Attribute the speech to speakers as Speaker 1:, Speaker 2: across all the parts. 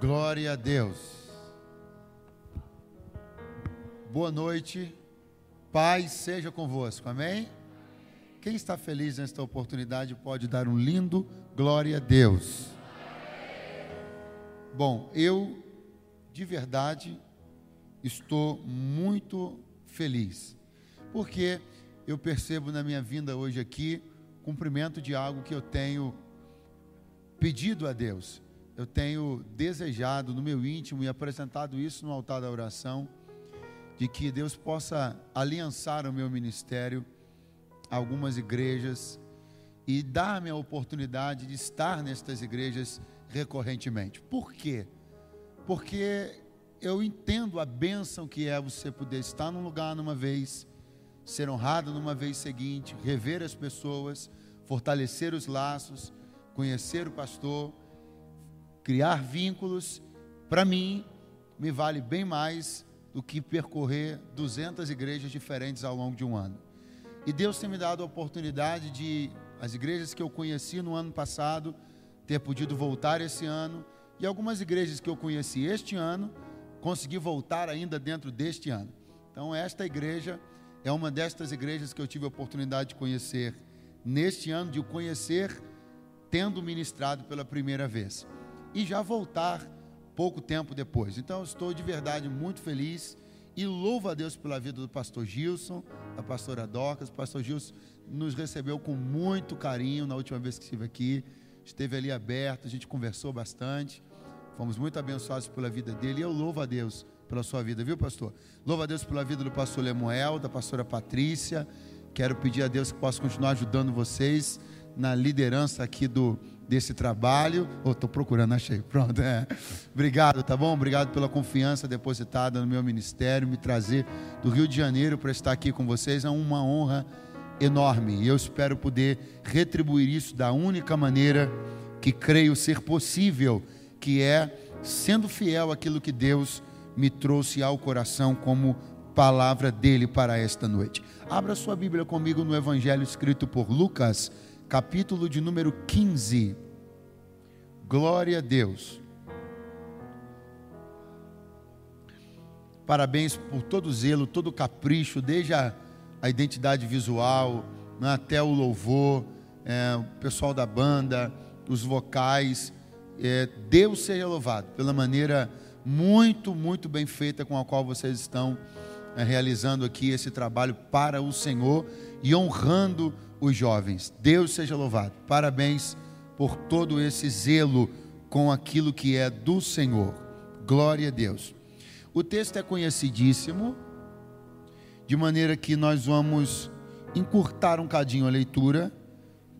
Speaker 1: Glória a Deus. Boa noite. Paz seja convosco. Amém? Quem está feliz nesta oportunidade pode dar um lindo glória a Deus. Bom, eu de verdade estou muito feliz, porque eu percebo na minha vinda hoje aqui cumprimento de algo que eu tenho pedido a Deus eu tenho desejado no meu íntimo e apresentado isso no altar da oração, de que Deus possa aliançar o meu ministério algumas igrejas e dar-me a oportunidade de estar nestas igrejas recorrentemente. Por quê? Porque eu entendo a bênção que é você poder estar num lugar numa vez, ser honrado numa vez seguinte, rever as pessoas, fortalecer os laços, conhecer o pastor criar vínculos, para mim, me vale bem mais do que percorrer 200 igrejas diferentes ao longo de um ano. E Deus tem me dado a oportunidade de, as igrejas que eu conheci no ano passado, ter podido voltar esse ano, e algumas igrejas que eu conheci este ano, conseguir voltar ainda dentro deste ano. Então, esta igreja é uma destas igrejas que eu tive a oportunidade de conhecer neste ano, de o conhecer tendo ministrado pela primeira vez e já voltar pouco tempo depois. Então, estou de verdade muito feliz e louvo a Deus pela vida do pastor Gilson, da pastora Docas. O pastor Gilson nos recebeu com muito carinho na última vez que estive aqui. Esteve ali aberto, a gente conversou bastante. Fomos muito abençoados pela vida dele e eu louvo a Deus pela sua vida, viu, pastor? Louvo a Deus pela vida do pastor Lemuel, da pastora Patrícia. Quero pedir a Deus que possa continuar ajudando vocês na liderança aqui do desse trabalho. Estou oh, procurando, achei. Pronto. É. Obrigado, tá bom? Obrigado pela confiança depositada no meu ministério, me trazer do Rio de Janeiro para estar aqui com vocês. É uma honra enorme. E eu espero poder retribuir isso da única maneira que creio ser possível, que é sendo fiel àquilo que Deus me trouxe ao coração como palavra dele para esta noite. Abra sua Bíblia comigo no Evangelho escrito por Lucas capítulo de número 15. Glória a Deus. Parabéns por todo o zelo, todo o capricho, desde a, a identidade visual né, até o louvor, é, o pessoal da banda, os vocais. É, Deus seja louvado pela maneira muito, muito bem feita com a qual vocês estão é, realizando aqui esse trabalho para o Senhor e honrando os jovens. Deus seja louvado. Parabéns por todo esse zelo com aquilo que é do Senhor. Glória a Deus. O texto é conhecidíssimo, de maneira que nós vamos encurtar um cadinho a leitura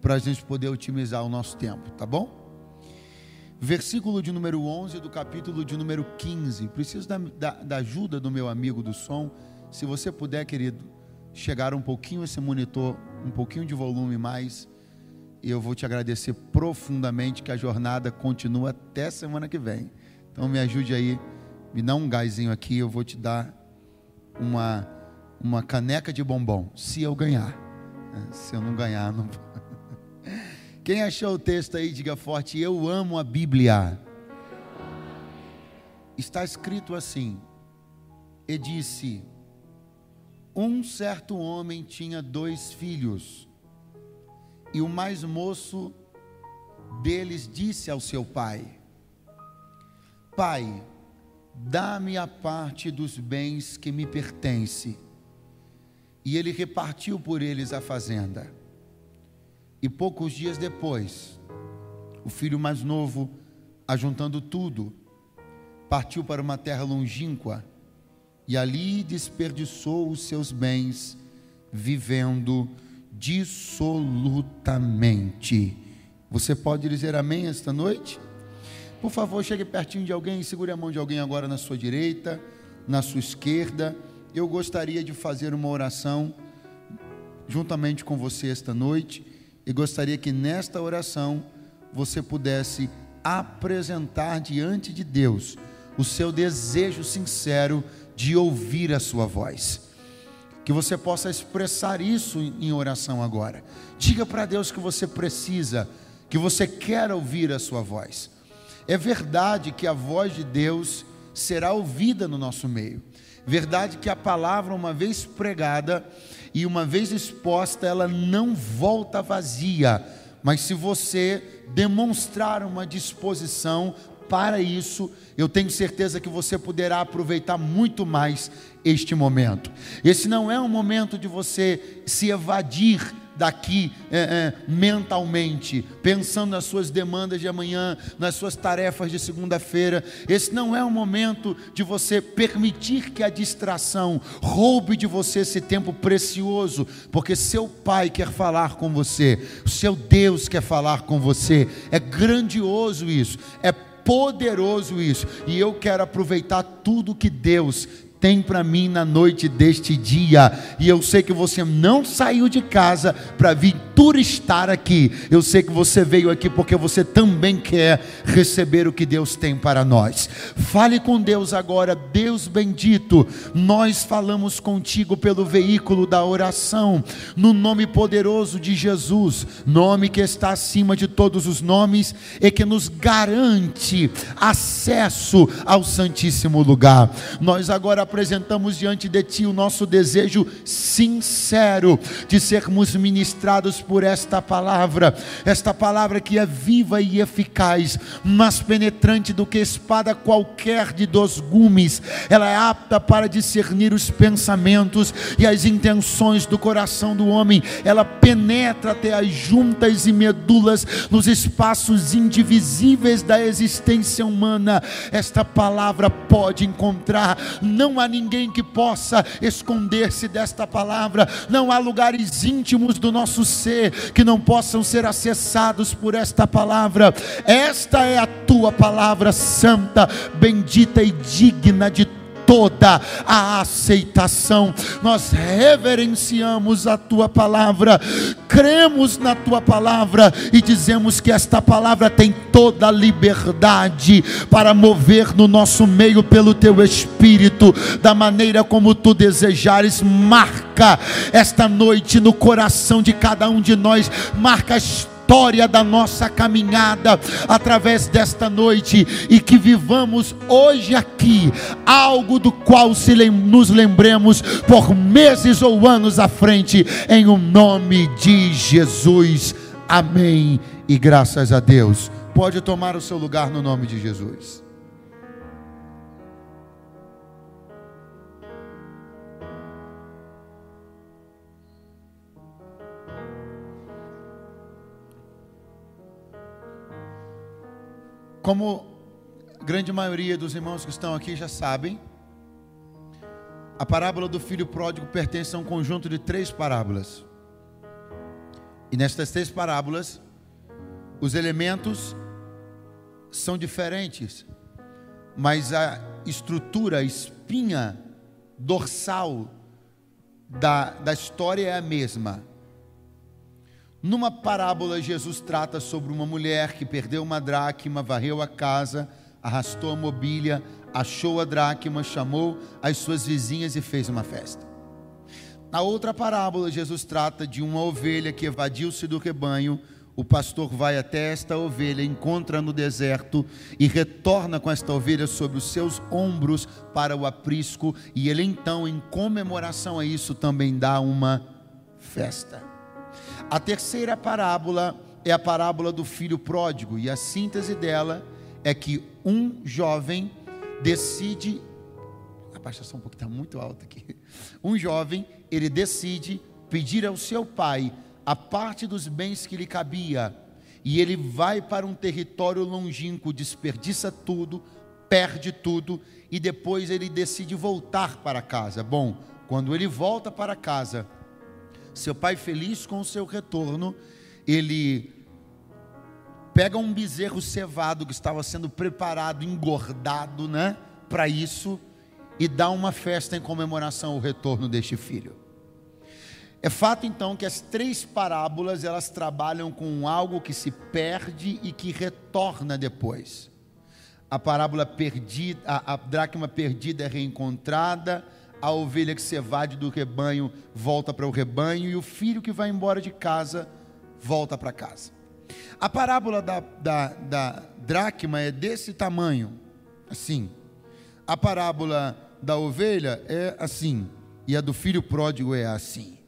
Speaker 1: para a gente poder otimizar o nosso tempo, tá bom? Versículo de número 11 do capítulo de número 15. Preciso da, da, da ajuda do meu amigo do som. Se você puder, querido, chegar um pouquinho esse monitor, um pouquinho de volume mais, e eu vou te agradecer profundamente que a jornada continua até semana que vem. Então me ajude aí, me dá um gásinho aqui, eu vou te dar uma uma caneca de bombom, se eu ganhar. É, se eu não ganhar, não. Quem achou o texto aí, diga forte: Eu amo a Bíblia. Está escrito assim: E disse: um certo homem tinha dois filhos, e o mais moço deles disse ao seu pai: Pai, dá-me a parte dos bens que me pertence. E ele repartiu por eles a fazenda. E poucos dias depois, o filho mais novo, ajuntando tudo, partiu para uma terra longínqua e ali desperdiçou os seus bens, vivendo dissolutamente. Você pode dizer amém esta noite? Por favor, chegue pertinho de alguém, segure a mão de alguém agora na sua direita, na sua esquerda. Eu gostaria de fazer uma oração juntamente com você esta noite e gostaria que nesta oração você pudesse apresentar diante de Deus o seu desejo sincero de ouvir a sua voz. Que você possa expressar isso em oração agora. Diga para Deus que você precisa, que você quer ouvir a sua voz. É verdade que a voz de Deus será ouvida no nosso meio. Verdade que a palavra, uma vez pregada e uma vez exposta, ela não volta vazia. Mas se você demonstrar uma disposição para isso, eu tenho certeza que você poderá aproveitar muito mais este momento. Esse não é um momento de você se evadir daqui é, é, mentalmente, pensando nas suas demandas de amanhã, nas suas tarefas de segunda-feira. Esse não é o momento de você permitir que a distração roube de você esse tempo precioso, porque seu pai quer falar com você, seu Deus quer falar com você. É grandioso isso, é poderoso isso, e eu quero aproveitar tudo que Deus tem para mim na noite deste dia. E eu sei que você não saiu de casa para vir turistar aqui. Eu sei que você veio aqui porque você também quer receber o que Deus tem para nós. Fale com Deus agora, Deus bendito. Nós falamos contigo pelo veículo da oração, no nome poderoso de Jesus, nome que está acima de todos os nomes e que nos garante acesso ao Santíssimo lugar. Nós agora apresentamos diante de Ti o nosso desejo sincero de sermos ministrados por esta palavra, esta palavra que é viva e eficaz, mais penetrante do que espada qualquer de dois gumes, ela é apta para discernir os pensamentos e as intenções do coração do homem, ela penetra até as juntas e medulas nos espaços indivisíveis da existência humana. Esta palavra pode encontrar não há ninguém que possa esconder-se desta palavra, não há lugares íntimos do nosso ser que não possam ser acessados por esta palavra. Esta é a tua palavra santa, bendita e digna de toda a aceitação. Nós reverenciamos a tua palavra, cremos na tua palavra e dizemos que esta palavra tem toda a liberdade para mover no nosso meio pelo teu espírito, da maneira como tu desejares. Marca esta noite no coração de cada um de nós, marca a história da nossa caminhada através desta noite e que vivamos hoje aqui algo do qual se lem nos lembremos por meses ou anos à frente, em o nome de Jesus. Amém. E graças a Deus. Pode tomar o seu lugar no nome de Jesus. Como a grande maioria dos irmãos que estão aqui já sabem, a parábola do filho pródigo pertence a um conjunto de três parábolas. E nestas três parábolas, os elementos são diferentes, mas a estrutura, a espinha dorsal da, da história é a mesma. Numa parábola, Jesus trata sobre uma mulher que perdeu uma dracma, varreu a casa, arrastou a mobília, achou a dracma, chamou as suas vizinhas e fez uma festa. Na outra parábola, Jesus trata de uma ovelha que evadiu-se do rebanho. O pastor vai até esta ovelha, encontra no deserto e retorna com esta ovelha sobre os seus ombros para o aprisco. E ele então, em comemoração a isso, também dá uma festa. A terceira parábola é a parábola do filho pródigo, e a síntese dela é que um jovem decide. Abaixa só um pouco, está muito alto aqui. Um jovem, ele decide pedir ao seu pai a parte dos bens que lhe cabia, e ele vai para um território longínquo, desperdiça tudo, perde tudo, e depois ele decide voltar para casa. Bom, quando ele volta para casa, seu pai, feliz com o seu retorno, ele pega um bezerro cevado que estava sendo preparado, engordado, né, para isso, e dá uma festa em comemoração ao retorno deste filho. É fato então que as três parábolas elas trabalham com algo que se perde e que retorna depois. A parábola perdida, a, a dracma perdida é reencontrada, a ovelha que se evade do rebanho volta para o rebanho e o filho que vai embora de casa volta para casa. A parábola da, da, da dracma é desse tamanho, assim. A parábola da ovelha é assim. E a do filho pródigo é assim.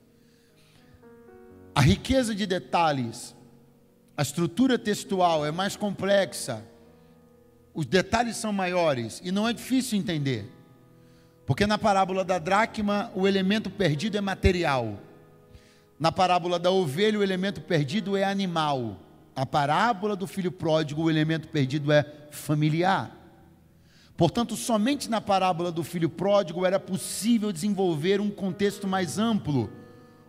Speaker 1: A riqueza de detalhes, a estrutura textual é mais complexa, os detalhes são maiores e não é difícil entender. Porque na parábola da dracma, o elemento perdido é material. Na parábola da ovelha, o elemento perdido é animal. A parábola do filho pródigo, o elemento perdido é familiar. Portanto, somente na parábola do filho pródigo era possível desenvolver um contexto mais amplo,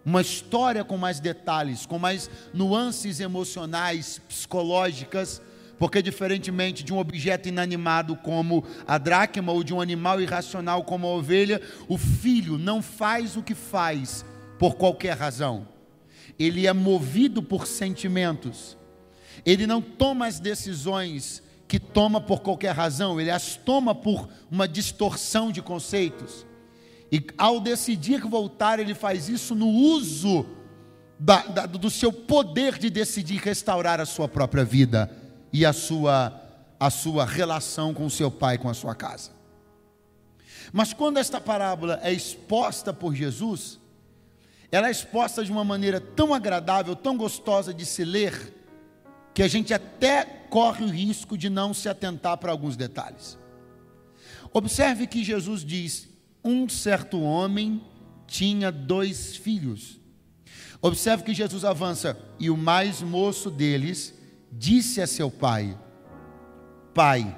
Speaker 1: uma história com mais detalhes, com mais nuances emocionais, psicológicas, porque diferentemente de um objeto inanimado como a dracma ou de um animal irracional como a ovelha, o filho não faz o que faz por qualquer razão. Ele é movido por sentimentos. Ele não toma as decisões que toma por qualquer razão, ele as toma por uma distorção de conceitos. E ao decidir voltar, ele faz isso no uso da, da, do seu poder de decidir restaurar a sua própria vida e a sua, a sua relação com o seu pai, com a sua casa. Mas quando esta parábola é exposta por Jesus, ela é exposta de uma maneira tão agradável, tão gostosa de se ler, que a gente até corre o risco de não se atentar para alguns detalhes. Observe que Jesus diz: um certo homem tinha dois filhos. Observe que Jesus avança, e o mais moço deles disse a seu pai: Pai,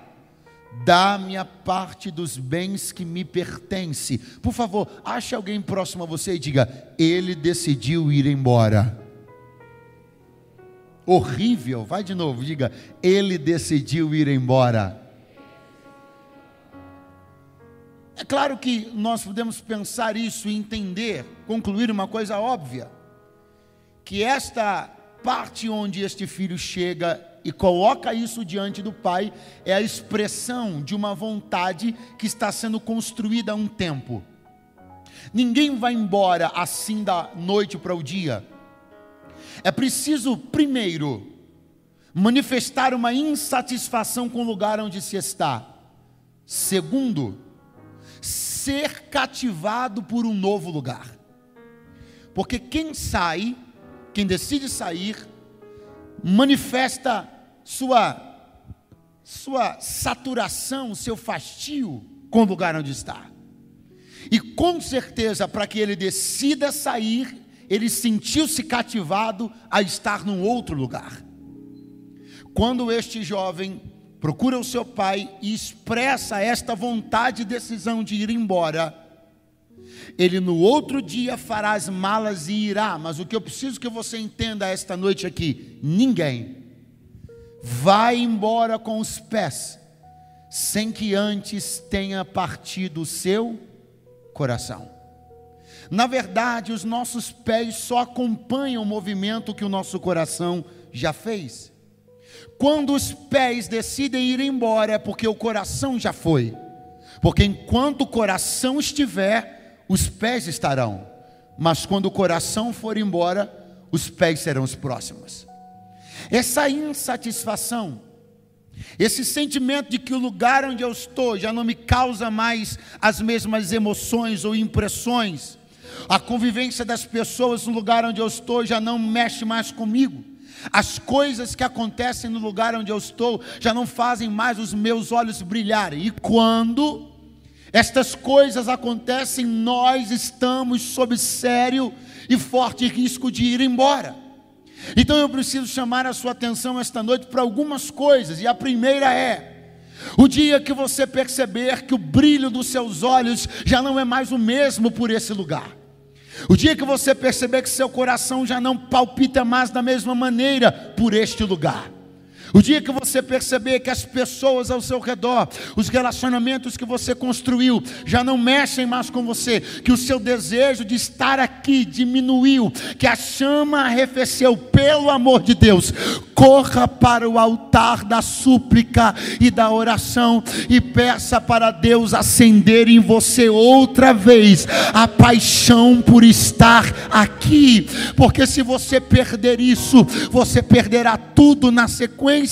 Speaker 1: dá-me a parte dos bens que me pertence. Por favor, ache alguém próximo a você e diga: Ele decidiu ir embora horrível. Vai de novo, diga: Ele decidiu ir embora. É claro que nós podemos pensar isso e entender, concluir uma coisa óbvia: que esta parte onde este filho chega e coloca isso diante do pai é a expressão de uma vontade que está sendo construída há um tempo. Ninguém vai embora assim da noite para o dia. É preciso, primeiro, manifestar uma insatisfação com o lugar onde se está. Segundo, ser cativado por um novo lugar. Porque quem sai, quem decide sair, manifesta sua sua saturação, seu fastio com o lugar onde está. E com certeza, para que ele decida sair, ele sentiu-se cativado a estar num outro lugar. Quando este jovem procura o seu pai e expressa esta vontade e decisão de ir embora, ele no outro dia fará as malas e irá. Mas o que eu preciso que você entenda esta noite aqui: ninguém vai embora com os pés sem que antes tenha partido o seu coração. Na verdade, os nossos pés só acompanham o movimento que o nosso coração já fez. Quando os pés decidem ir embora, é porque o coração já foi. Porque enquanto o coração estiver, os pés estarão. Mas quando o coração for embora, os pés serão os próximos. Essa insatisfação, esse sentimento de que o lugar onde eu estou já não me causa mais as mesmas emoções ou impressões, a convivência das pessoas no lugar onde eu estou já não mexe mais comigo. As coisas que acontecem no lugar onde eu estou já não fazem mais os meus olhos brilharem. E quando estas coisas acontecem, nós estamos sob sério e forte risco de ir embora. Então eu preciso chamar a sua atenção esta noite para algumas coisas, e a primeira é: o dia que você perceber que o brilho dos seus olhos já não é mais o mesmo por esse lugar. O dia que você perceber que seu coração já não palpita mais da mesma maneira por este lugar. O dia que você perceber que as pessoas ao seu redor, os relacionamentos que você construiu, já não mexem mais com você, que o seu desejo de estar aqui diminuiu, que a chama arrefeceu, pelo amor de Deus, corra para o altar da súplica e da oração e peça para Deus acender em você outra vez a paixão por estar aqui, porque se você perder isso, você perderá tudo na sequência.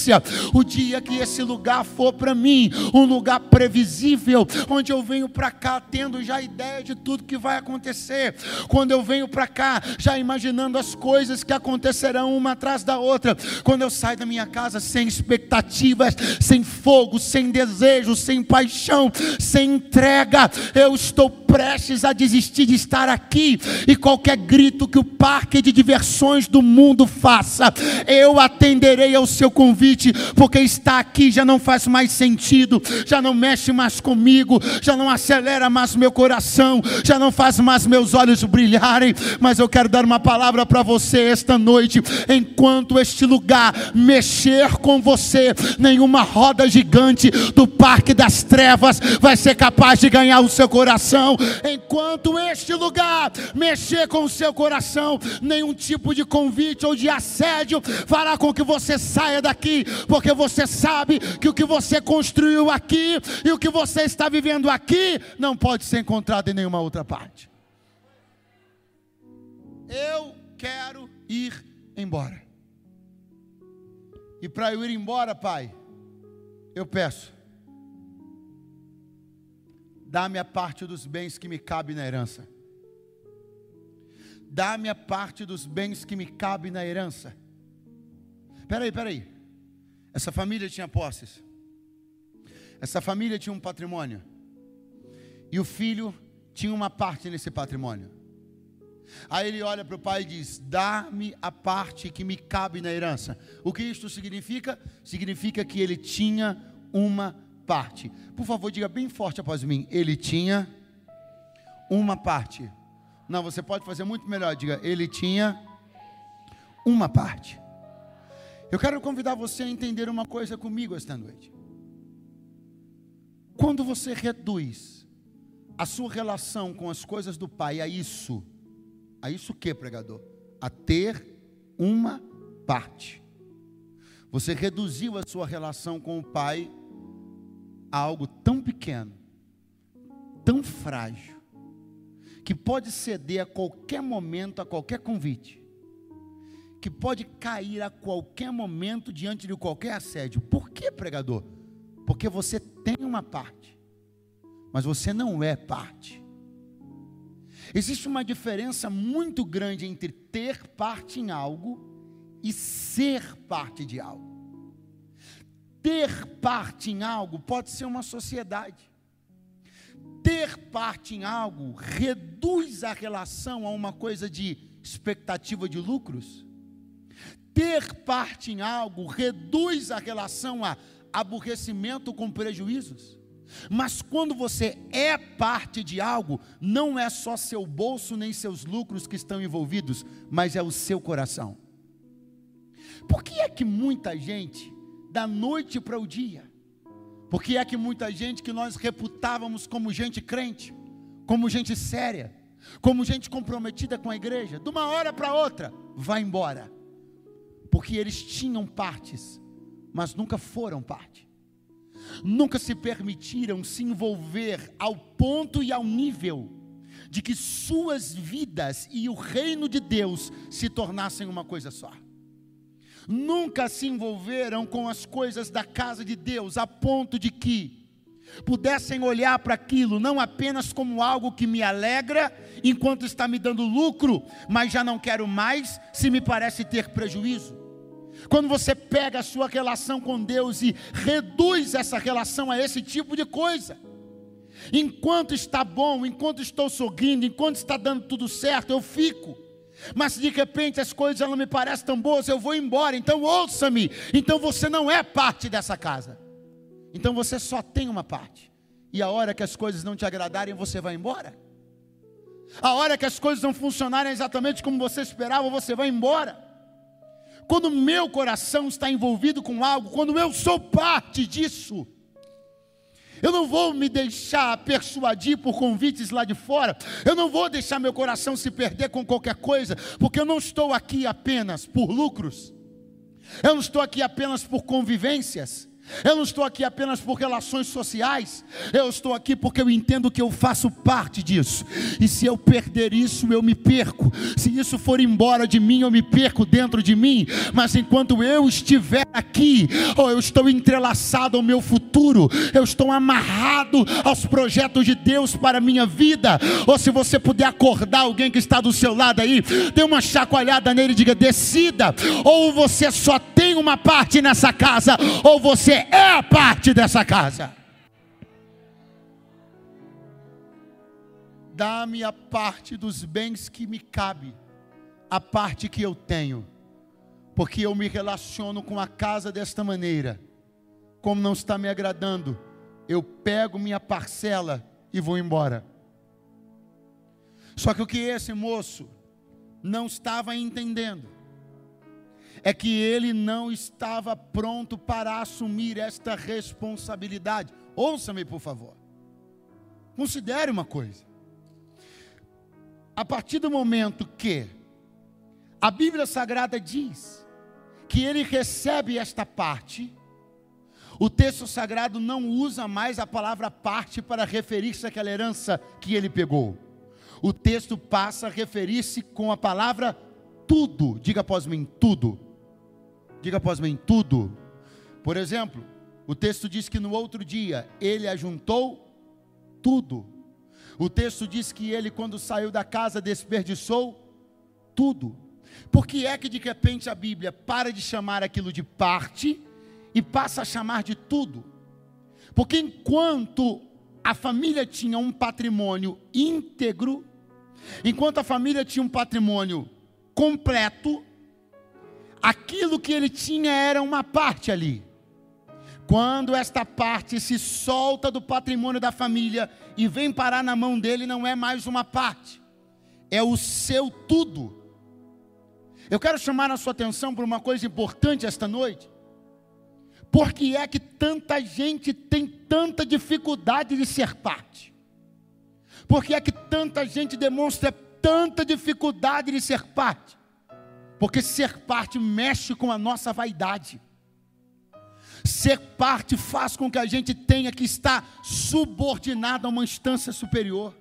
Speaker 1: O dia que esse lugar for para mim um lugar previsível, onde eu venho para cá tendo já ideia de tudo que vai acontecer, quando eu venho para cá já imaginando as coisas que acontecerão uma atrás da outra, quando eu saio da minha casa sem expectativas, sem fogo, sem desejo, sem paixão, sem entrega, eu estou prestes a desistir de estar aqui e qualquer grito que o parque de diversões do mundo faça, eu atenderei ao seu convite, porque estar aqui já não faz mais sentido, já não mexe mais comigo, já não acelera mais meu coração, já não faz mais meus olhos brilharem. Mas eu quero dar uma palavra para você esta noite, enquanto este lugar mexer com você, nenhuma roda gigante do parque das trevas vai ser capaz de ganhar o seu coração enquanto este lugar mexer com o seu coração, nenhum tipo de convite ou de assédio fará com que você saia daqui, porque você sabe que o que você construiu aqui e o que você está vivendo aqui não pode ser encontrado em nenhuma outra parte. Eu quero ir embora. E para eu ir embora, Pai, eu peço Dá-me a parte dos bens que me cabe na herança. Dá-me a parte dos bens que me cabe na herança. Peraí, peraí. Essa família tinha posses. Essa família tinha um patrimônio. E o filho tinha uma parte nesse patrimônio. Aí ele olha para o pai e diz: Dá-me a parte que me cabe na herança. O que isto significa? Significa que ele tinha uma parte. Por favor, diga bem forte após mim. Ele tinha uma parte. Não, você pode fazer muito melhor. Diga, ele tinha uma parte. Eu quero convidar você a entender uma coisa comigo esta noite. Quando você reduz a sua relação com as coisas do Pai a isso, a isso que, pregador? A ter uma parte. Você reduziu a sua relação com o Pai a algo tão pequeno, tão frágil, que pode ceder a qualquer momento, a qualquer convite, que pode cair a qualquer momento diante de qualquer assédio. Por que, pregador? Porque você tem uma parte, mas você não é parte. Existe uma diferença muito grande entre ter parte em algo e ser parte de algo ter parte em algo pode ser uma sociedade. Ter parte em algo reduz a relação a uma coisa de expectativa de lucros. Ter parte em algo reduz a relação a aborrecimento com prejuízos. Mas quando você é parte de algo, não é só seu bolso nem seus lucros que estão envolvidos, mas é o seu coração. Por que é que muita gente da noite para o dia. Porque é que muita gente que nós reputávamos como gente crente, como gente séria, como gente comprometida com a igreja, de uma hora para outra, vai embora. Porque eles tinham partes, mas nunca foram parte. Nunca se permitiram se envolver ao ponto e ao nível de que suas vidas e o reino de Deus se tornassem uma coisa só nunca se envolveram com as coisas da casa de Deus, a ponto de que pudessem olhar para aquilo não apenas como algo que me alegra enquanto está me dando lucro, mas já não quero mais se me parece ter prejuízo. Quando você pega a sua relação com Deus e reduz essa relação a esse tipo de coisa, enquanto está bom, enquanto estou sorrindo, enquanto está dando tudo certo, eu fico. Mas de repente as coisas não me parecem tão boas, eu vou embora. Então ouça-me. Então você não é parte dessa casa. Então você só tem uma parte. E a hora que as coisas não te agradarem, você vai embora. A hora que as coisas não funcionarem exatamente como você esperava, você vai embora. quando meu coração está envolvido com algo, quando eu sou parte disso, eu não vou me deixar persuadir por convites lá de fora. Eu não vou deixar meu coração se perder com qualquer coisa, porque eu não estou aqui apenas por lucros. Eu não estou aqui apenas por convivências. Eu não estou aqui apenas por relações sociais, eu estou aqui porque eu entendo que eu faço parte disso. E se eu perder isso, eu me perco. Se isso for embora de mim, eu me perco dentro de mim. Mas enquanto eu estiver aqui, ou eu estou entrelaçado ao meu futuro, eu estou amarrado aos projetos de Deus para a minha vida. Ou se você puder acordar alguém que está do seu lado aí, dê uma chacoalhada nele e diga: decida, ou você só tem uma parte nessa casa, ou você é a parte dessa casa. Dá-me a parte dos bens que me cabe, a parte que eu tenho, porque eu me relaciono com a casa desta maneira. Como não está me agradando, eu pego minha parcela e vou embora. Só que o que esse moço não estava entendendo é que ele não estava pronto para assumir esta responsabilidade. Ouça-me, por favor. Considere uma coisa. A partir do momento que a Bíblia Sagrada diz que ele recebe esta parte, o texto sagrado não usa mais a palavra parte para referir-se àquela herança que ele pegou. O texto passa a referir-se com a palavra tudo. Diga após mim, tudo Diga após mim, tudo. Por exemplo, o texto diz que no outro dia ele ajuntou tudo. O texto diz que ele, quando saiu da casa, desperdiçou tudo. Por que é que de repente a Bíblia para de chamar aquilo de parte e passa a chamar de tudo? Porque enquanto a família tinha um patrimônio íntegro, enquanto a família tinha um patrimônio completo, aquilo que ele tinha era uma parte ali. Quando esta parte se solta do patrimônio da família e vem parar na mão dele, não é mais uma parte, é o seu tudo. Eu quero chamar a sua atenção para uma coisa importante esta noite. Por que é que tanta gente tem tanta dificuldade de ser parte? Por que é que tanta gente demonstra tanta dificuldade de ser parte? Porque ser parte mexe com a nossa vaidade. Ser parte faz com que a gente tenha que estar subordinado a uma instância superior.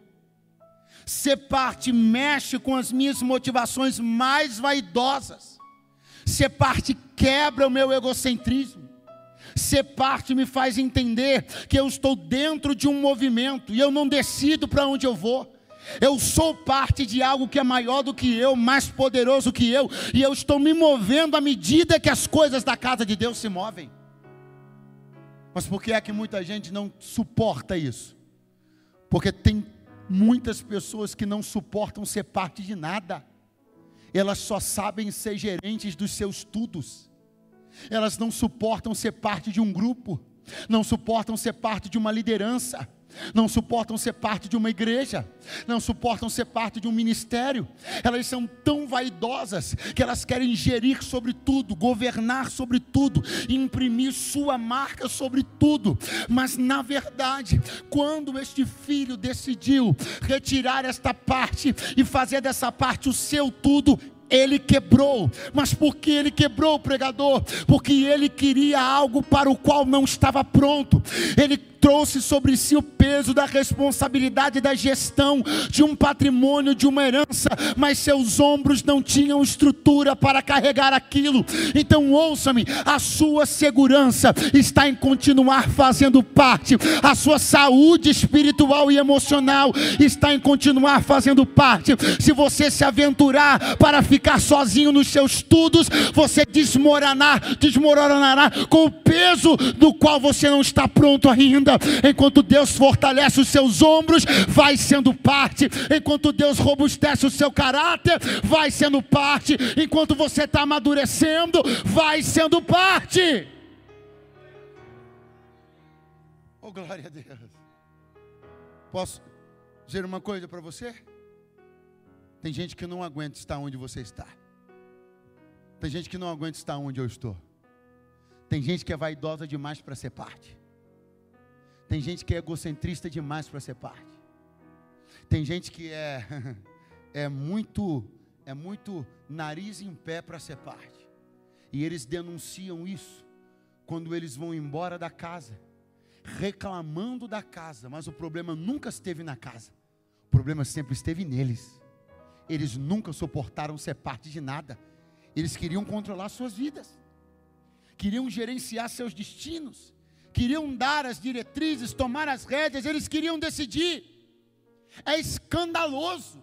Speaker 1: Ser parte mexe com as minhas motivações mais vaidosas. Ser parte quebra o meu egocentrismo. Ser parte me faz entender que eu estou dentro de um movimento e eu não decido para onde eu vou. Eu sou parte de algo que é maior do que eu, mais poderoso que eu, e eu estou me movendo à medida que as coisas da casa de Deus se movem. Mas por que é que muita gente não suporta isso? Porque tem muitas pessoas que não suportam ser parte de nada, elas só sabem ser gerentes dos seus estudos, elas não suportam ser parte de um grupo, não suportam ser parte de uma liderança não suportam ser parte de uma igreja, não suportam ser parte de um ministério. Elas são tão vaidosas que elas querem gerir sobre tudo, governar sobre tudo, imprimir sua marca sobre tudo. Mas na verdade, quando este filho decidiu retirar esta parte e fazer dessa parte o seu tudo, ele quebrou. Mas por que ele quebrou, pregador? Porque ele queria algo para o qual não estava pronto. Ele trouxe sobre si o peso da responsabilidade da gestão de um patrimônio, de uma herança, mas seus ombros não tinham estrutura para carregar aquilo. Então, ouça-me: a sua segurança está em continuar fazendo parte, a sua saúde espiritual e emocional está em continuar fazendo parte. Se você se aventurar para ficar sozinho nos seus estudos, você desmoronar, desmoronará com o peso do qual você não está pronto ainda vida. Enquanto Deus fortalece os seus ombros, vai sendo parte. Enquanto Deus robustece o seu caráter, vai sendo parte. Enquanto você está amadurecendo, vai sendo parte. Oh, glória a Deus. Posso dizer uma coisa para você? Tem gente que não aguenta estar onde você está. Tem gente que não aguenta estar onde eu estou. Tem gente que é vaidosa demais para ser parte. Tem gente que é egocentrista demais para ser parte. Tem gente que é é muito é muito nariz em pé para ser parte. E eles denunciam isso quando eles vão embora da casa, reclamando da casa, mas o problema nunca esteve na casa. O problema sempre esteve neles. Eles nunca suportaram ser parte de nada. Eles queriam controlar suas vidas. Queriam gerenciar seus destinos. Queriam dar as diretrizes, tomar as rédeas, eles queriam decidir. É escandaloso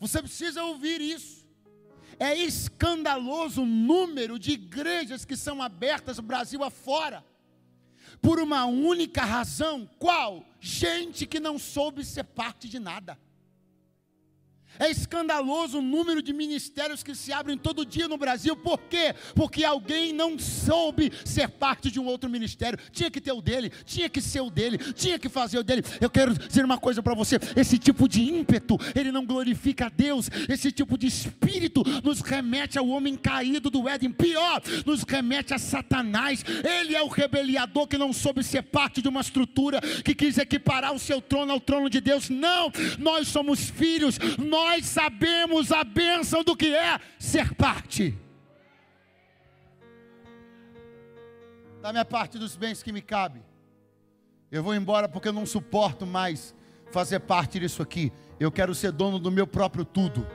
Speaker 1: você precisa ouvir isso. É escandaloso o número de igrejas que são abertas Brasil afora, por uma única razão: qual? Gente que não soube ser parte de nada. É escandaloso o número de ministérios que se abrem todo dia no Brasil. Por quê? Porque alguém não soube ser parte de um outro ministério. Tinha que ter o dele, tinha que ser o dele, tinha que fazer o dele. Eu quero dizer uma coisa para você: esse tipo de ímpeto, ele não glorifica a Deus. Esse tipo de espírito nos remete ao homem caído do Éden. Pior, nos remete a Satanás. Ele é o rebeliador que não soube ser parte de uma estrutura que quis equiparar o seu trono ao trono de Deus. Não, nós somos filhos, nós nós sabemos a bênção do que é ser parte. Da minha parte dos bens que me cabe. Eu vou embora porque eu não suporto mais fazer parte disso aqui. Eu quero ser dono do meu próprio tudo.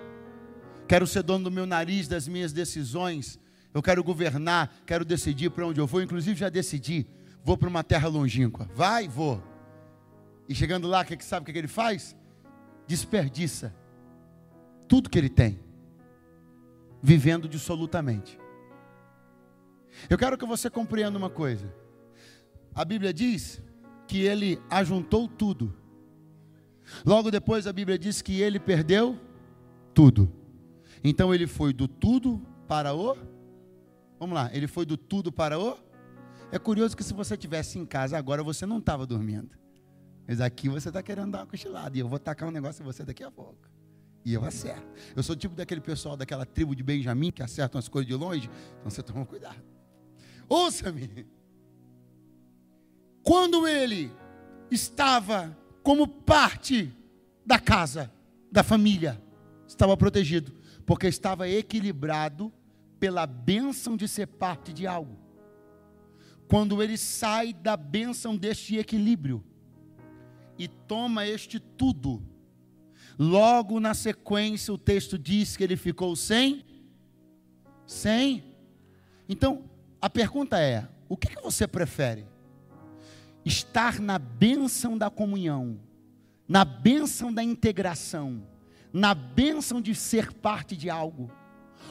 Speaker 1: Quero ser dono do meu nariz, das minhas decisões. Eu quero governar, quero decidir para onde eu vou. Inclusive já decidi. Vou para uma terra longínqua. Vai, vou. E chegando lá, que sabe o que, que ele faz? Desperdiça tudo que ele tem, vivendo dissolutamente. Eu quero que você compreenda uma coisa. A Bíblia diz que ele ajuntou tudo. Logo depois a Bíblia diz que ele perdeu tudo. Então ele foi do tudo para o Vamos lá, ele foi do tudo para o É curioso que se você tivesse em casa agora você não estava dormindo. Mas aqui você está querendo dar uma cochilada e eu vou tacar um negócio em você daqui a pouco. E eu acerto. Eu sou tipo daquele pessoal daquela tribo de Benjamim que acertam as coisas de longe. Então você toma cuidado. Ouça-me. Quando ele estava como parte da casa, da família, estava protegido, porque estava equilibrado pela bênção de ser parte de algo. Quando ele sai da bênção deste equilíbrio e toma este tudo, Logo na sequência, o texto diz que ele ficou sem. Sem. Então, a pergunta é: o que, que você prefere? Estar na bênção da comunhão, na bênção da integração, na bênção de ser parte de algo?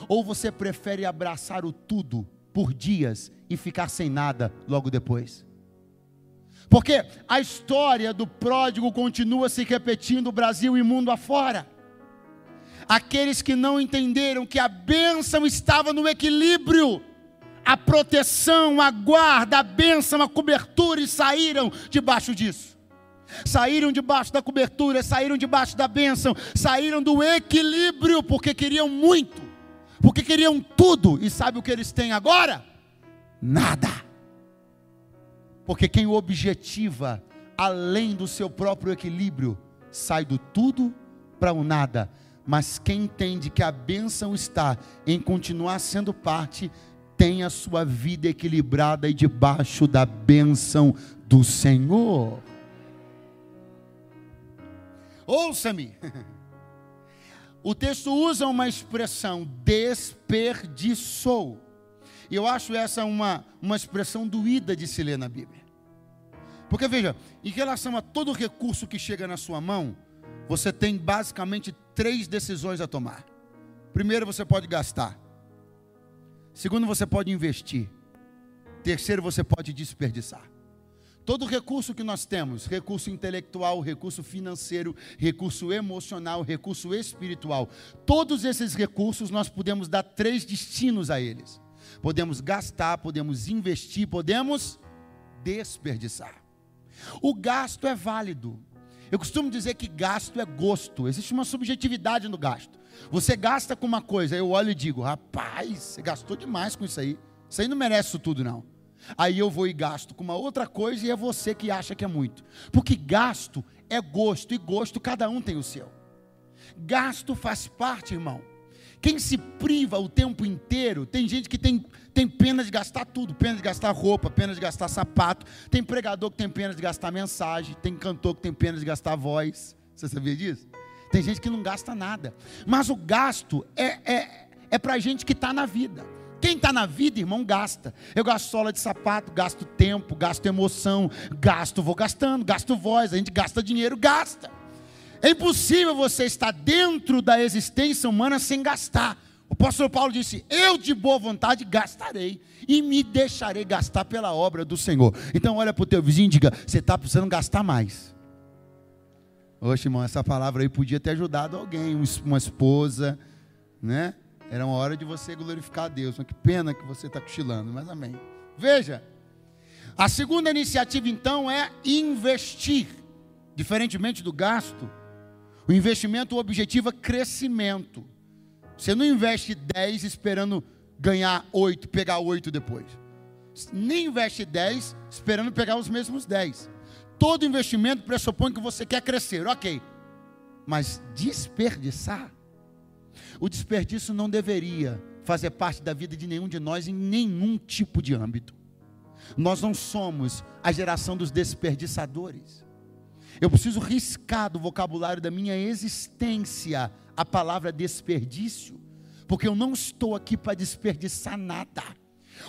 Speaker 1: Ou você prefere abraçar o tudo por dias e ficar sem nada logo depois? Porque a história do pródigo continua se repetindo Brasil e mundo afora. Aqueles que não entenderam que a bênção estava no equilíbrio, a proteção, a guarda, a bênção, a cobertura e saíram debaixo disso. Saíram debaixo da cobertura, saíram debaixo da bênção, saíram do equilíbrio porque queriam muito, porque queriam tudo. E sabe o que eles têm agora? Nada. Porque quem objetiva além do seu próprio equilíbrio sai do tudo para o nada. Mas quem entende que a bênção está em continuar sendo parte, tem a sua vida equilibrada e debaixo da bênção do Senhor. Ouça-me. O texto usa uma expressão desperdiçou. E eu acho essa uma, uma expressão doída de se ler na Bíblia. Porque veja, em relação a todo recurso que chega na sua mão, você tem basicamente três decisões a tomar. Primeiro, você pode gastar. Segundo, você pode investir. Terceiro, você pode desperdiçar. Todo recurso que nós temos, recurso intelectual, recurso financeiro, recurso emocional, recurso espiritual, todos esses recursos nós podemos dar três destinos a eles podemos gastar, podemos investir, podemos desperdiçar. O gasto é válido. Eu costumo dizer que gasto é gosto. Existe uma subjetividade no gasto. Você gasta com uma coisa, eu olho e digo, rapaz, você gastou demais com isso aí. Isso aí não merece isso tudo, não. Aí eu vou e gasto com uma outra coisa e é você que acha que é muito. Porque gasto é gosto, e gosto cada um tem o seu. Gasto faz parte, irmão. Quem se priva o tempo inteiro, tem gente que tem, tem pena de gastar tudo, pena de gastar roupa, pena de gastar sapato, tem pregador que tem pena de gastar mensagem, tem cantor que tem pena de gastar voz. Você sabia disso? Tem gente que não gasta nada. Mas o gasto é, é, é para gente que está na vida. Quem está na vida, irmão, gasta. Eu gasto sola de sapato, gasto tempo, gasto emoção, gasto, vou gastando, gasto voz, a gente gasta dinheiro, gasta. É impossível você estar dentro da existência humana sem gastar. O apóstolo Paulo disse: Eu de boa vontade gastarei e me deixarei gastar pela obra do Senhor. Então, olha para o teu vizinho e diga: Você está precisando gastar mais. Oxe, irmão, essa palavra aí podia ter ajudado alguém, uma esposa, né? Era uma hora de você glorificar a Deus. Mas que pena que você está cochilando, mas amém. Veja, a segunda iniciativa então é investir. Diferentemente do gasto, o investimento, o objetivo é crescimento. Você não investe 10 esperando ganhar 8, pegar 8 depois. Nem investe 10 esperando pegar os mesmos 10. Todo investimento pressupõe que você quer crescer, ok. Mas desperdiçar, o desperdício não deveria fazer parte da vida de nenhum de nós em nenhum tipo de âmbito. Nós não somos a geração dos desperdiçadores. Eu preciso riscar do vocabulário da minha existência a palavra desperdício, porque eu não estou aqui para desperdiçar nada.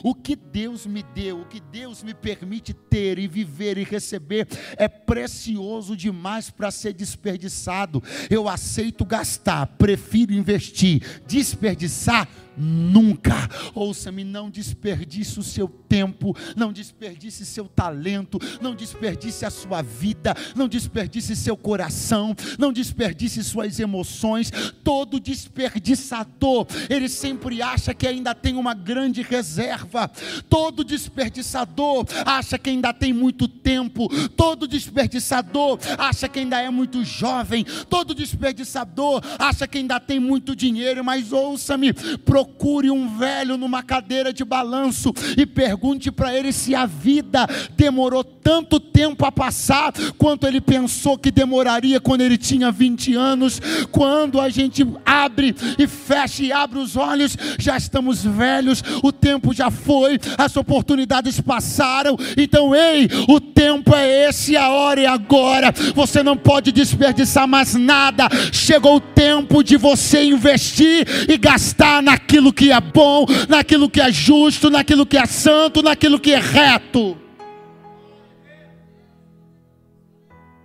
Speaker 1: O que Deus me deu, o que Deus me permite ter e viver e receber é precioso demais para ser desperdiçado. Eu aceito gastar, prefiro investir, desperdiçar nunca. Ouça-me, não desperdice o seu tempo, não desperdice seu talento, não desperdice a sua vida, não desperdice seu coração, não desperdice suas emoções. Todo desperdiçador, ele sempre acha que ainda tem uma grande reserva. Todo desperdiçador acha que ainda tem muito tempo. Todo desperdiçador acha que ainda é muito jovem. Todo desperdiçador acha que ainda tem muito dinheiro, mas ouça-me, procure procure um velho numa cadeira de balanço e pergunte para ele se a vida demorou tanto tempo a passar quanto ele pensou que demoraria quando ele tinha 20 anos. Quando a gente abre e fecha e abre os olhos, já estamos velhos, o tempo já foi, as oportunidades passaram. Então, ei, o tempo é esse, a hora é agora. Você não pode desperdiçar mais nada. Chegou o tempo de você investir e gastar naquilo naquilo que é bom, naquilo que é justo, naquilo que é santo, naquilo que é reto.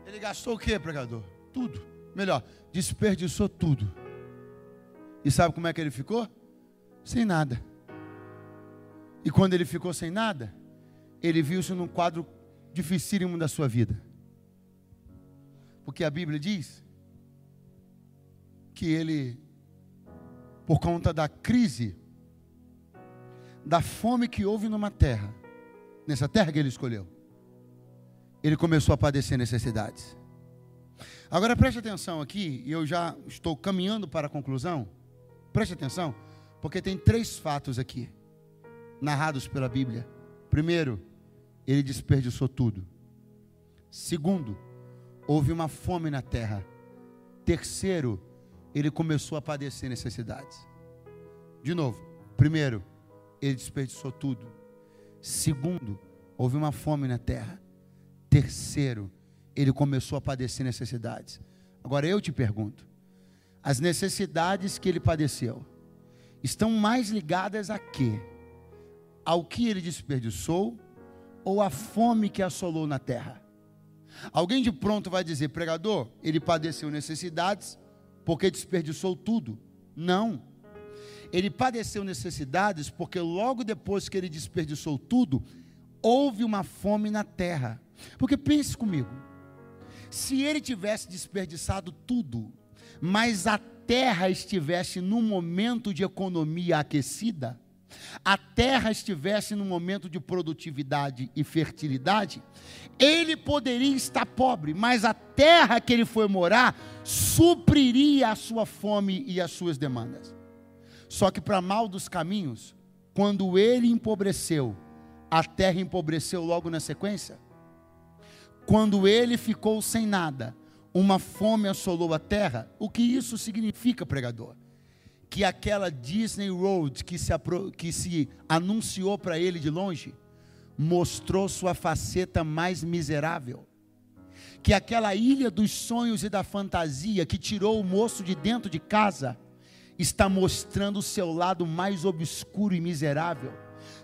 Speaker 1: Ele gastou o que, pregador? Tudo. Melhor, desperdiçou tudo. E sabe como é que ele ficou? Sem nada. E quando ele ficou sem nada, ele viu-se num quadro dificílimo da sua vida. Porque a Bíblia diz que ele por conta da crise, da fome que houve numa terra, nessa terra que ele escolheu, ele começou a padecer necessidades. Agora preste atenção aqui, e eu já estou caminhando para a conclusão. Preste atenção, porque tem três fatos aqui, narrados pela Bíblia. Primeiro, ele desperdiçou tudo. Segundo, houve uma fome na terra. Terceiro, ele começou a padecer necessidades. De novo, primeiro, ele desperdiçou tudo. Segundo, houve uma fome na terra. Terceiro, ele começou a padecer necessidades. Agora eu te pergunto: as necessidades que ele padeceu estão mais ligadas a quê? Ao que ele desperdiçou ou à fome que assolou na terra? Alguém de pronto vai dizer, pregador, ele padeceu necessidades porque desperdiçou tudo. Não. Ele padeceu necessidades porque logo depois que ele desperdiçou tudo, houve uma fome na terra. Porque pense comigo, se ele tivesse desperdiçado tudo, mas a terra estivesse num momento de economia aquecida, a terra estivesse num momento de produtividade e fertilidade, ele poderia estar pobre, mas a terra que ele foi morar supriria a sua fome e as suas demandas. Só que para mal dos caminhos, quando ele empobreceu, a terra empobreceu logo na sequência. Quando ele ficou sem nada, uma fome assolou a terra. O que isso significa, pregador? Que aquela Disney Road que se, que se anunciou para ele de longe, mostrou sua faceta mais miserável. Que aquela ilha dos sonhos e da fantasia que tirou o moço de dentro de casa, está mostrando o seu lado mais obscuro e miserável.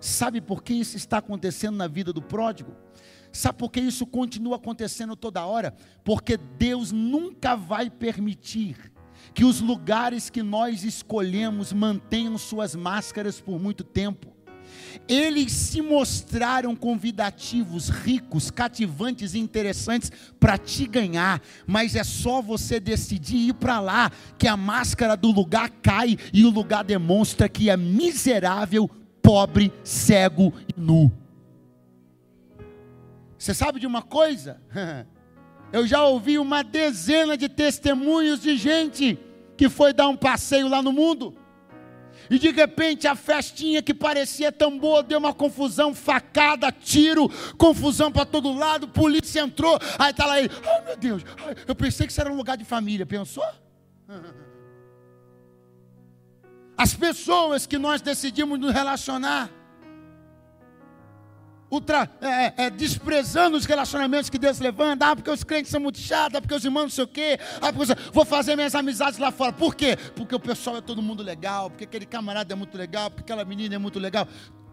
Speaker 1: Sabe por que isso está acontecendo na vida do pródigo? Sabe por que isso continua acontecendo toda hora? Porque Deus nunca vai permitir que os lugares que nós escolhemos mantenham suas máscaras por muito tempo. Eles se mostraram convidativos, ricos, cativantes e interessantes para te ganhar, mas é só você decidir ir para lá que a máscara do lugar cai e o lugar demonstra que é miserável, pobre, cego e nu. Você sabe de uma coisa? Eu já ouvi uma dezena de testemunhos de gente que foi dar um passeio lá no mundo e de repente a festinha que parecia tão boa deu uma confusão, facada, tiro, confusão para todo lado, polícia entrou, aí está lá ele, oh meu Deus, eu pensei que isso era um lugar de família, pensou? As pessoas que nós decidimos nos relacionar, ultra, é, é, é, desprezando os relacionamentos que Deus levanta, ah, porque os crentes são muito chatos, ah, porque os irmãos não sei o quê, ah, porque vou fazer minhas amizades lá fora. Por quê? Porque o pessoal é todo mundo legal, porque aquele camarada é muito legal, porque aquela menina é muito legal.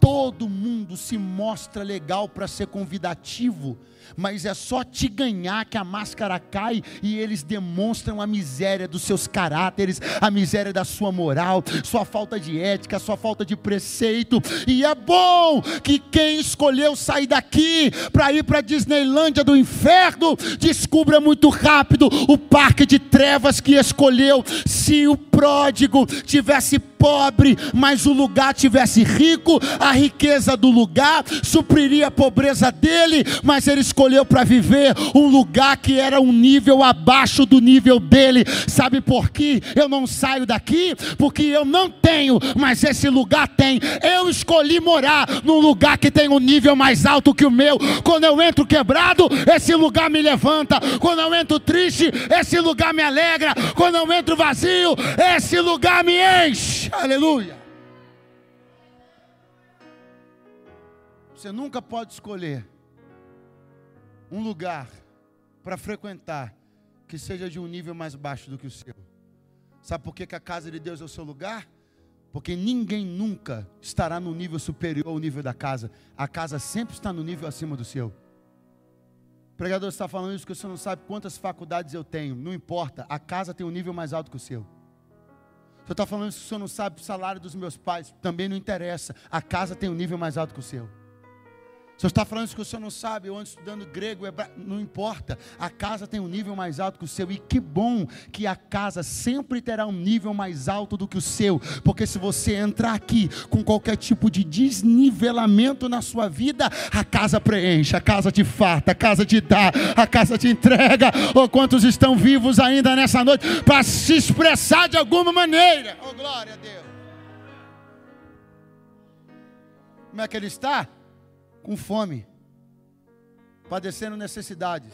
Speaker 1: Todo mundo se mostra legal para ser convidativo mas é só te ganhar que a máscara cai e eles demonstram a miséria dos seus caráteres, a miséria da sua moral, sua falta de ética, sua falta de preceito. E é bom que quem escolheu sair daqui para ir para a Disneylândia do inferno descubra muito rápido o parque de trevas que escolheu. Se o pródigo tivesse pobre, mas o lugar tivesse rico, a riqueza do lugar supriria a pobreza dele, mas ele escolheu para viver um lugar que era um nível abaixo do nível dele. Sabe por quê? Eu não saio daqui porque eu não tenho, mas esse lugar tem. Eu escolhi morar num lugar que tem um nível mais alto que o meu. Quando eu entro quebrado, esse lugar me levanta. Quando eu entro triste, esse lugar me alegra. Quando eu entro vazio, esse lugar me enche. Aleluia. Você nunca pode escolher um lugar para frequentar que seja de um nível mais baixo do que o seu. Sabe por que, que a casa de Deus é o seu lugar? Porque ninguém nunca estará no nível superior ao nível da casa. A casa sempre está no nível acima do seu. O pregador está falando isso porque você não sabe quantas faculdades eu tenho. Não importa, a casa tem um nível mais alto que o seu. Você está falando que o senhor não sabe o salário dos meus pais. Também não interessa. A casa tem um nível mais alto que o seu. Se você está falando isso que o senhor não sabe, eu ando estudando grego, não importa. A casa tem um nível mais alto que o seu. E que bom que a casa sempre terá um nível mais alto do que o seu. Porque se você entrar aqui com qualquer tipo de desnivelamento na sua vida, a casa preenche, a casa te farta, a casa te dá, a casa te entrega. Ou oh, quantos estão vivos ainda nessa noite para se expressar de alguma maneira? Oh, glória a Deus. Como é que ele está? Com fome, padecendo necessidades.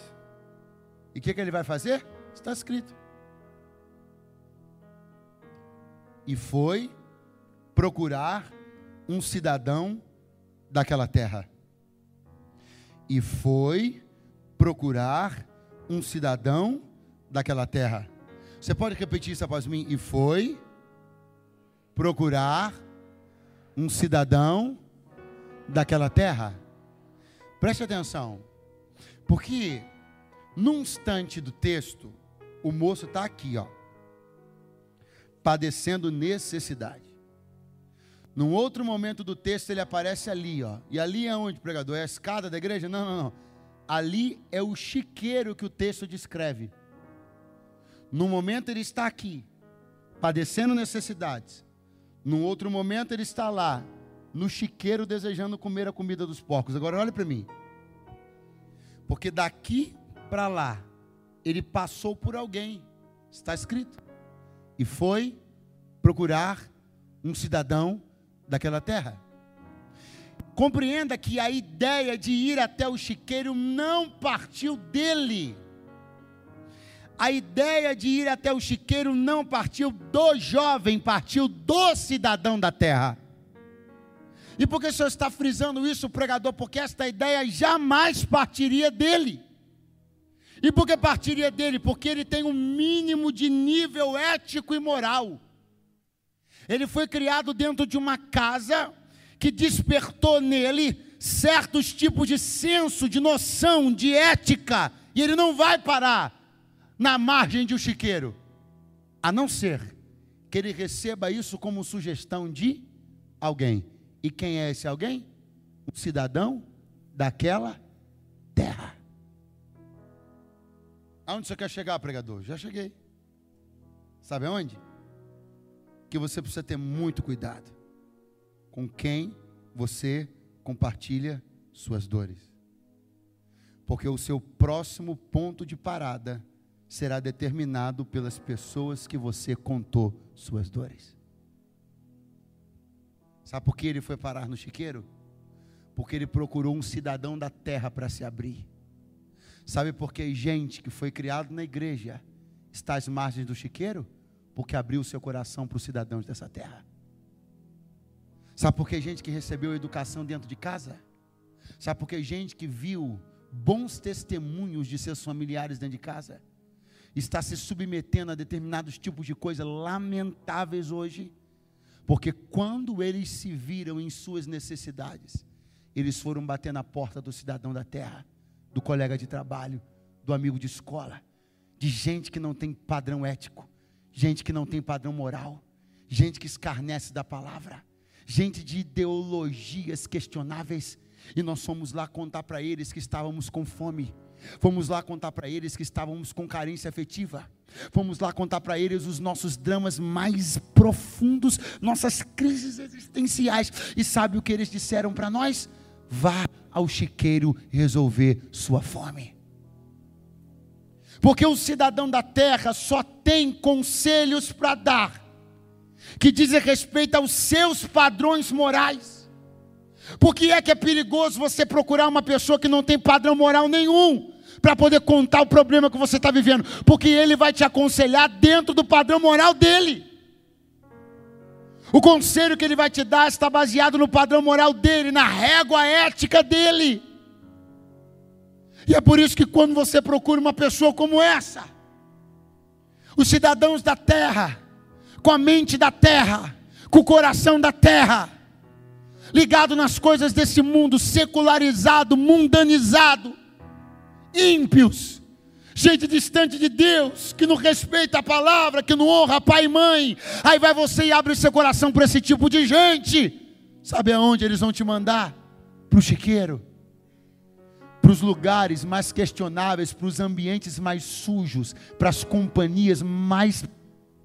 Speaker 1: E o que, que ele vai fazer? Está escrito. E foi procurar um cidadão daquela terra. E foi procurar um cidadão daquela terra. Você pode repetir isso após mim? E foi procurar um cidadão daquela terra? Preste atenção, porque num instante do texto, o moço está aqui, ó, padecendo necessidade. Num outro momento do texto, ele aparece ali, ó. E ali é onde, pregador? É a escada da igreja? Não, não, não. Ali é o chiqueiro que o texto descreve. No momento ele está aqui, padecendo necessidades. Num outro momento ele está lá, no chiqueiro desejando comer a comida dos porcos. Agora olhe para mim. Porque daqui para lá, ele passou por alguém, está escrito, e foi procurar um cidadão daquela terra. Compreenda que a ideia de ir até o chiqueiro não partiu dele. A ideia de ir até o chiqueiro não partiu do jovem, partiu do cidadão da terra. E por que o senhor está frisando isso, pregador? Porque esta ideia jamais partiria dele. E por que partiria dele? Porque ele tem um mínimo de nível ético e moral. Ele foi criado dentro de uma casa que despertou nele certos tipos de senso, de noção, de ética, e ele não vai parar na margem de um chiqueiro, a não ser que ele receba isso como sugestão de alguém. E quem é esse alguém? Um cidadão daquela terra. Aonde você quer chegar, pregador? Já cheguei. Sabe aonde? Que você precisa ter muito cuidado com quem você compartilha suas dores. Porque o seu próximo ponto de parada será determinado pelas pessoas que você contou suas dores. Sabe por que ele foi parar no chiqueiro? Porque ele procurou um cidadão da terra para se abrir. Sabe por que gente que foi criado na igreja está às margens do chiqueiro? Porque abriu seu coração para os cidadãos dessa terra. Sabe por que gente que recebeu educação dentro de casa? Sabe por que gente que viu bons testemunhos de seus familiares dentro de casa está se submetendo a determinados tipos de coisas lamentáveis hoje? Porque quando eles se viram em suas necessidades, eles foram bater na porta do cidadão da terra, do colega de trabalho, do amigo de escola, de gente que não tem padrão ético, gente que não tem padrão moral, gente que escarnece da palavra gente de ideologias questionáveis, e nós fomos lá contar para eles que estávamos com fome. Fomos lá contar para eles que estávamos com carência afetiva. Fomos lá contar para eles os nossos dramas mais profundos, nossas crises existenciais. E sabe o que eles disseram para nós? Vá ao chiqueiro resolver sua fome. Porque o cidadão da terra só tem conselhos para dar que dizem respeito aos seus padrões morais. Por que é que é perigoso você procurar uma pessoa que não tem padrão moral nenhum para poder contar o problema que você está vivendo? Porque ele vai te aconselhar dentro do padrão moral dele. O conselho que ele vai te dar está baseado no padrão moral dele, na régua ética dele. E é por isso que quando você procura uma pessoa como essa, os cidadãos da terra, com a mente da terra, com o coração da terra, ligado nas coisas desse mundo, secularizado, mundanizado, ímpios, gente distante de Deus, que não respeita a palavra, que não honra pai e mãe. Aí vai você e abre seu coração para esse tipo de gente. Sabe aonde eles vão te mandar? Para o chiqueiro, para os lugares mais questionáveis, para os ambientes mais sujos, para as companhias mais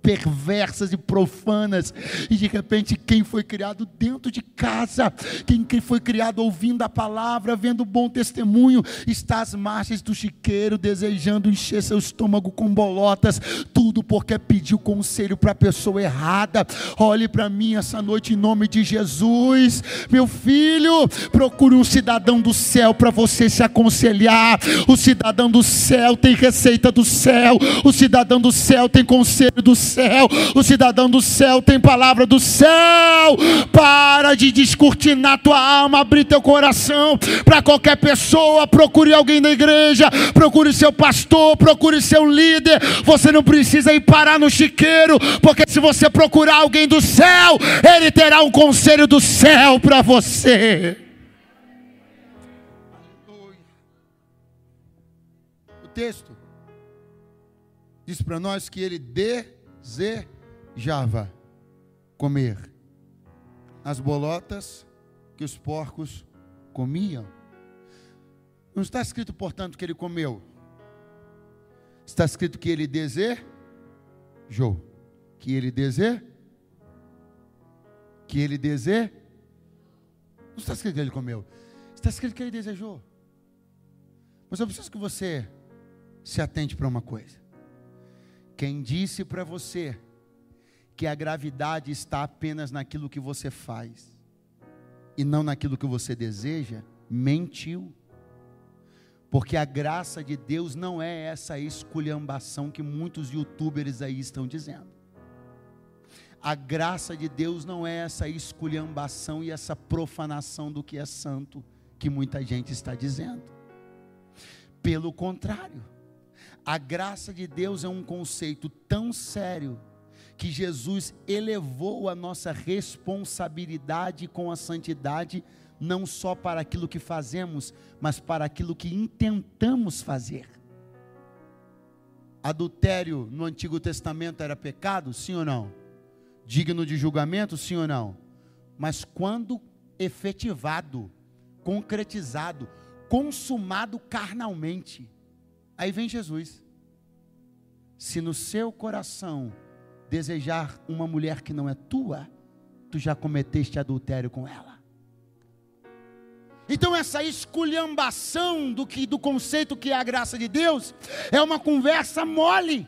Speaker 1: perversas e profanas. E de repente, quem foi criado dentro de casa, quem foi criado ouvindo a palavra, vendo bom testemunho, está às margens do chiqueiro, desejando encher seu estômago com bolotas, tudo porque pediu conselho para a pessoa errada. Olhe para mim essa noite em nome de Jesus, meu filho. Procure um cidadão do céu para você se aconselhar. O cidadão do céu tem receita do céu, o cidadão do céu tem conselho do céu céu, o cidadão do céu tem palavra do céu. Para de descortinar tua alma, abrir teu coração para qualquer pessoa. Procure alguém da igreja, procure seu pastor, procure seu líder. Você não precisa ir parar no chiqueiro, porque se você procurar alguém do céu, ele terá um conselho do céu para você. Texto diz para nós que ele dê desejava comer as bolotas que os porcos comiam. Não está escrito, portanto, que ele comeu. Está escrito que ele desejou. Que ele desejou. Que ele desejou. Não está escrito que ele comeu. Está escrito que ele desejou. Mas eu preciso que você se atente para uma coisa. Quem disse para você que a gravidade está apenas naquilo que você faz e não naquilo que você deseja, mentiu. Porque a graça de Deus não é essa esculhambação que muitos youtubers aí estão dizendo. A graça de Deus não é essa esculhambação e essa profanação do que é santo que muita gente está dizendo. Pelo contrário, a graça de Deus é um conceito tão sério que Jesus elevou a nossa responsabilidade com a santidade, não só para aquilo que fazemos, mas para aquilo que intentamos fazer. Adultério no Antigo Testamento era pecado? Sim ou não? digno de julgamento, sim ou não? Mas quando efetivado, concretizado, consumado carnalmente, aí vem Jesus. Se no seu coração desejar uma mulher que não é tua, tu já cometeste adultério com ela. Então essa esculhambação do que do conceito que é a graça de Deus é uma conversa mole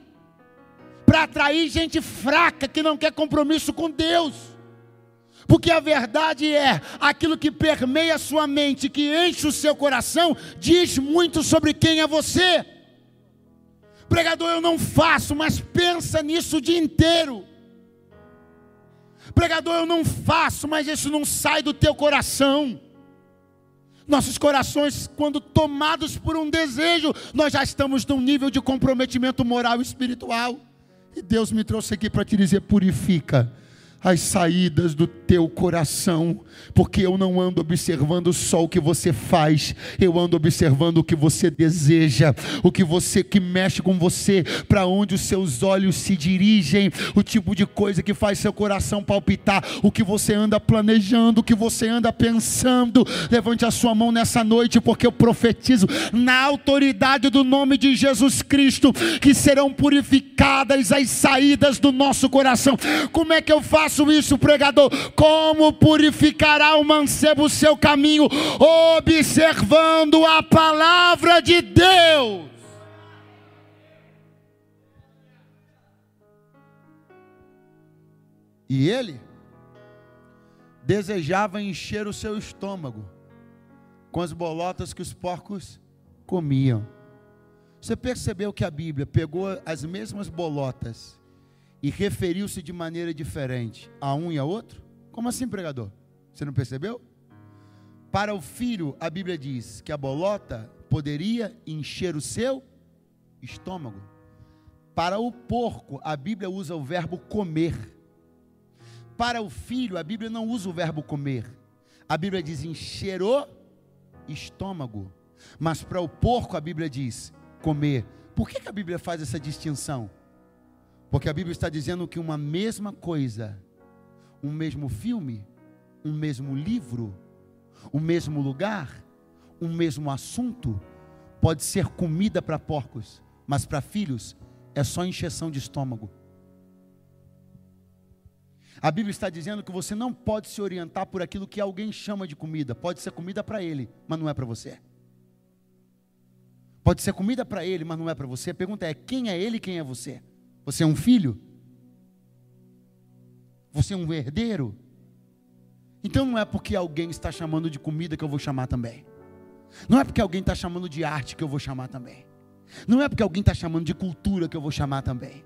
Speaker 1: para atrair gente fraca que não quer compromisso com Deus. Porque a verdade é, aquilo que permeia a sua mente, que enche o seu coração, diz muito sobre quem é você. Pregador, eu não faço, mas pensa nisso o dia inteiro. Pregador, eu não faço, mas isso não sai do teu coração. Nossos corações, quando tomados por um desejo, nós já estamos num nível de comprometimento moral e espiritual. E Deus me trouxe aqui para te dizer: purifica as saídas do teu coração, porque eu não ando observando só o que você faz, eu ando observando o que você deseja, o que você que mexe com você, para onde os seus olhos se dirigem, o tipo de coisa que faz seu coração palpitar, o que você anda planejando, o que você anda pensando. Levante a sua mão nessa noite, porque eu profetizo na autoridade do nome de Jesus Cristo que serão purificadas as saídas do nosso coração. Como é que eu faço? Faço isso, pregador? Como purificará o mancebo o seu caminho? Observando a palavra de Deus. E ele desejava encher o seu estômago com as bolotas que os porcos comiam. Você percebeu que a Bíblia pegou as mesmas bolotas e referiu-se de maneira diferente a um e a outro? Como assim, pregador? Você não percebeu? Para o filho, a Bíblia diz que a bolota poderia encher o seu estômago. Para o porco, a Bíblia usa o verbo comer. Para o filho, a Bíblia não usa o verbo comer. A Bíblia diz encher o estômago. Mas para o porco, a Bíblia diz comer. Por que, que a Bíblia faz essa distinção? Porque a Bíblia está dizendo que uma mesma coisa, um mesmo filme, um mesmo livro, um mesmo lugar, um mesmo assunto, pode ser comida para porcos, mas para filhos é só encheção de estômago. A Bíblia está dizendo que você não pode se orientar por aquilo que alguém chama de comida. Pode ser comida para ele, mas não é para você. Pode ser comida para ele, mas não é para você. A pergunta é: quem é ele e quem é você? Você é um filho? Você é um herdeiro? Então não é porque alguém está chamando de comida que eu vou chamar também. Não é porque alguém está chamando de arte que eu vou chamar também. Não é porque alguém está chamando de cultura que eu vou chamar também.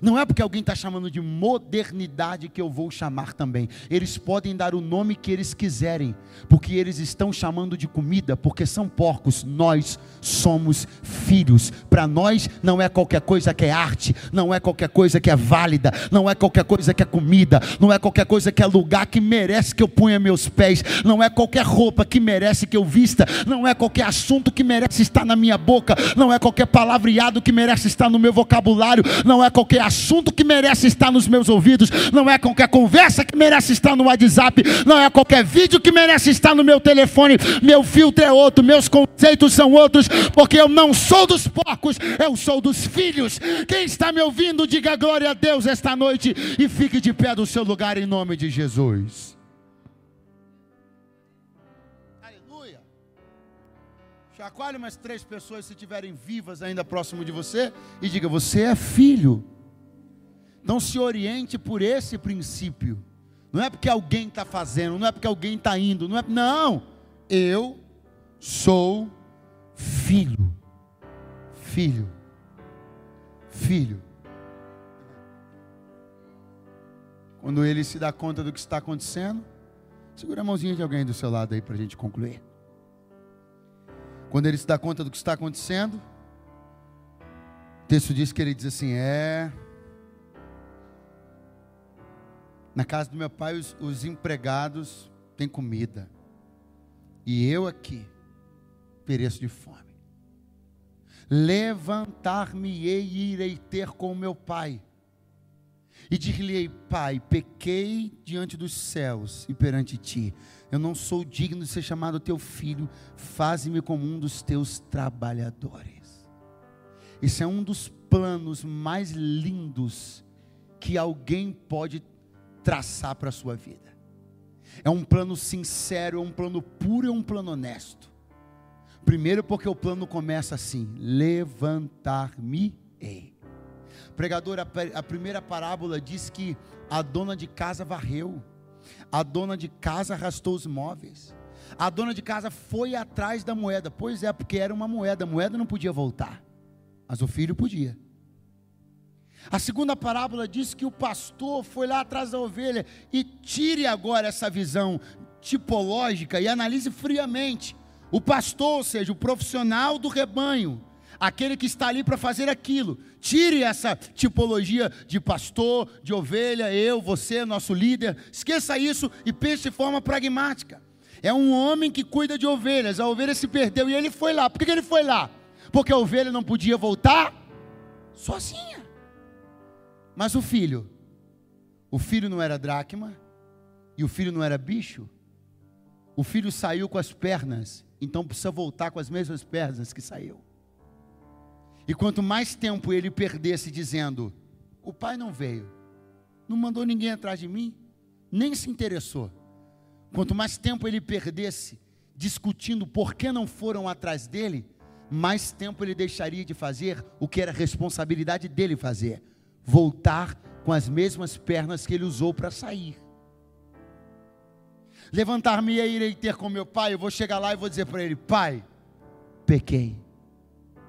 Speaker 1: Não é porque alguém está chamando de modernidade que eu vou chamar também. Eles podem dar o nome que eles quiserem, porque eles estão chamando de comida, porque são porcos. Nós somos filhos. Para nós não é qualquer coisa que é arte, não é qualquer coisa que é válida, não é qualquer coisa que é comida, não é qualquer coisa que é lugar que merece que eu ponha meus pés, não é qualquer roupa que merece que eu vista, não é qualquer assunto que merece estar na minha boca, não é qualquer palavreado que merece estar no meu vocabulário, não é qualquer qualquer assunto que merece estar nos meus ouvidos, não é qualquer conversa que merece estar no WhatsApp, não é qualquer vídeo que merece estar no meu telefone. Meu filtro é outro, meus conceitos são outros, porque eu não sou dos porcos, eu sou dos filhos. Quem está me ouvindo, diga glória a Deus esta noite e fique de pé do seu lugar em nome de Jesus. Chacoalhe umas três pessoas se estiverem vivas ainda próximo de você e diga: Você é filho. Então se oriente por esse princípio. Não é porque alguém está fazendo, não é porque alguém está indo, não é. Não, eu sou filho. Filho. Filho. Quando ele se dá conta do que está acontecendo, segura a mãozinha de alguém do seu lado aí para a gente concluir. Quando ele se dá conta do que está acontecendo, o texto diz que ele diz assim: É. Na casa do meu pai, os, os empregados têm comida, e eu aqui pereço de fome. Levantar-me-ei e irei ter com meu pai. E dir-lhe-ei, Pai, pequei diante dos céus e perante ti eu não sou digno de ser chamado teu filho, faze-me como um dos teus trabalhadores. Esse é um dos planos mais lindos que alguém pode traçar para a sua vida. É um plano sincero, é um plano puro, é um plano honesto. Primeiro, porque o plano começa assim: levantar-me-ei. Pregador, a, primeira parábola diz que a dona de casa varreu. A dona de casa arrastou os móveis. A dona de casa foi atrás da moeda. Pois é, porque era uma moeda. A moeda não podia voltar. Mas o filho podia. A segunda parábola diz que o pastor foi lá atrás da ovelha e tire agora essa visão tipológica e analise friamente. O pastor, ou seja, o profissional do rebanho, aquele que está ali para fazer aquilo. Tire essa tipologia de pastor, de ovelha, eu, você, nosso líder. Esqueça isso e pense de forma pragmática. É um homem que cuida de ovelhas. A ovelha se perdeu e ele foi lá. Por que ele foi lá? Porque a ovelha não podia voltar sozinha. Mas o filho, o filho não era dracma e o filho não era bicho. O filho saiu com as pernas, então precisa voltar com as mesmas pernas que saiu. E quanto mais tempo ele perdesse dizendo: O pai não veio, não mandou ninguém atrás de mim, nem se interessou. Quanto mais tempo ele perdesse discutindo por que não foram atrás dele, mais tempo ele deixaria de fazer o que era responsabilidade dele fazer: voltar com as mesmas pernas que ele usou para sair. Levantar-me e irei ter com meu pai, eu vou chegar lá e vou dizer para ele: Pai, pequei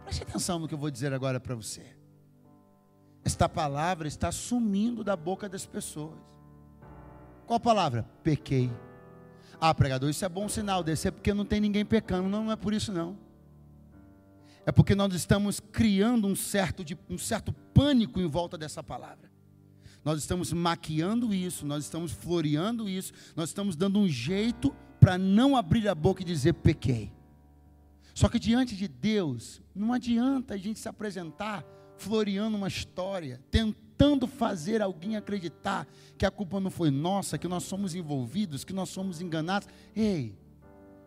Speaker 1: Preste atenção no que eu vou dizer agora para você. Esta palavra está sumindo da boca das pessoas. Qual palavra? Pequei. Ah, pregador, isso é bom sinal desse, é porque não tem ninguém pecando. Não, não é por isso não. É porque nós estamos criando um certo, de, um certo pânico em volta dessa palavra. Nós estamos maquiando isso, nós estamos floreando isso, nós estamos dando um jeito para não abrir a boca e dizer pequei. Só que diante de Deus, não adianta a gente se apresentar floreando uma história, tentando fazer alguém acreditar que a culpa não foi nossa, que nós somos envolvidos, que nós somos enganados. Ei,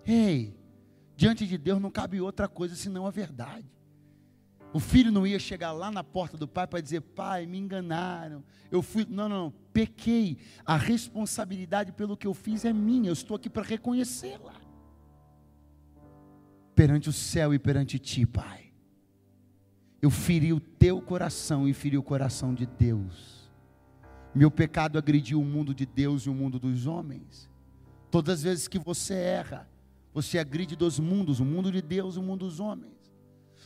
Speaker 1: ei, diante de Deus não cabe outra coisa senão a verdade. O filho não ia chegar lá na porta do pai para dizer: Pai, me enganaram. Eu fui. Não, não, não. Pequei. A responsabilidade pelo que eu fiz é minha. Eu estou aqui para reconhecê-la perante o céu e perante ti, Pai. Eu feri o teu coração e feri o coração de Deus. Meu pecado agrediu o mundo de Deus e o mundo dos homens. Todas as vezes que você erra, você agride dois mundos, o mundo de Deus e o mundo dos homens.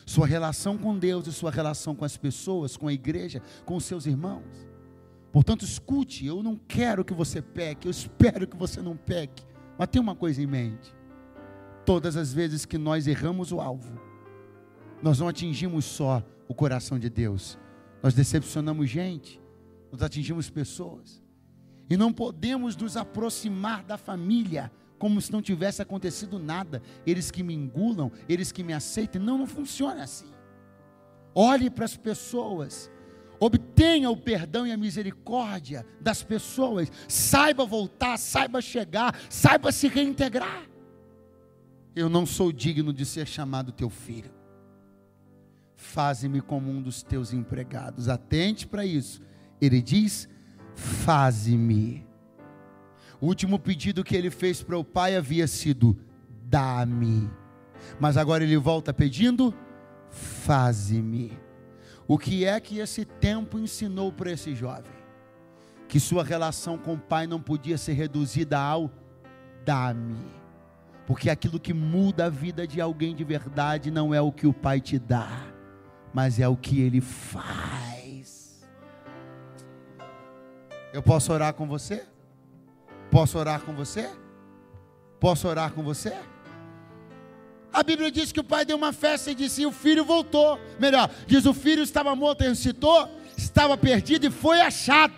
Speaker 1: Sua relação com Deus e sua relação com as pessoas, com a igreja, com os seus irmãos. Portanto, escute, eu não quero que você peque, eu espero que você não peque. Mas tenha uma coisa em mente todas as vezes que nós erramos o alvo, nós não atingimos só o coração de Deus, nós decepcionamos gente, nós atingimos pessoas, e não podemos nos aproximar da família como se não tivesse acontecido nada, eles que me engulam, eles que me aceitem, não, não funciona assim. Olhe para as pessoas, obtenha o perdão e a misericórdia das pessoas, saiba voltar, saiba chegar, saiba se reintegrar eu não sou digno de ser chamado teu filho. Faze-me como um dos teus empregados. Atente para isso. Ele diz: Faze-me. O último pedido que ele fez para o pai havia sido: Dá-me Mas agora ele volta pedindo: faze-me. O que é que esse tempo ensinou para esse jovem? Que sua relação com o pai não podia ser reduzida ao dá-me. Porque aquilo que muda a vida de alguém de verdade não é o que o pai te dá, mas é o que ele faz. Eu posso orar com você? Posso orar com você? Posso orar com você? A Bíblia diz que o pai deu uma festa e disse: e o filho voltou. Melhor, diz: o filho estava morto e ressuscitou, estava perdido e foi achado.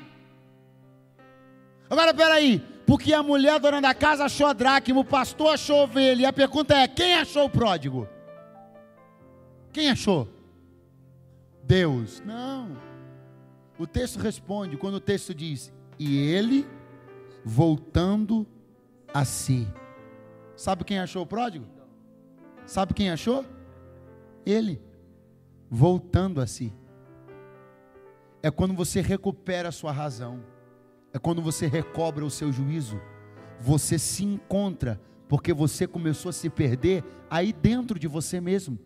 Speaker 1: Agora peraí, porque a mulher dona da casa achou a dracma, o pastor achou a ovelha, e a pergunta é: quem achou o pródigo? Quem achou? Deus. Não. O texto responde quando o texto diz: e ele voltando a si. Sabe quem achou o pródigo? Sabe quem achou? Ele, voltando a si. É quando você recupera a sua razão, é quando você recobra o seu juízo, você se encontra, porque você começou a se perder aí dentro de você mesmo.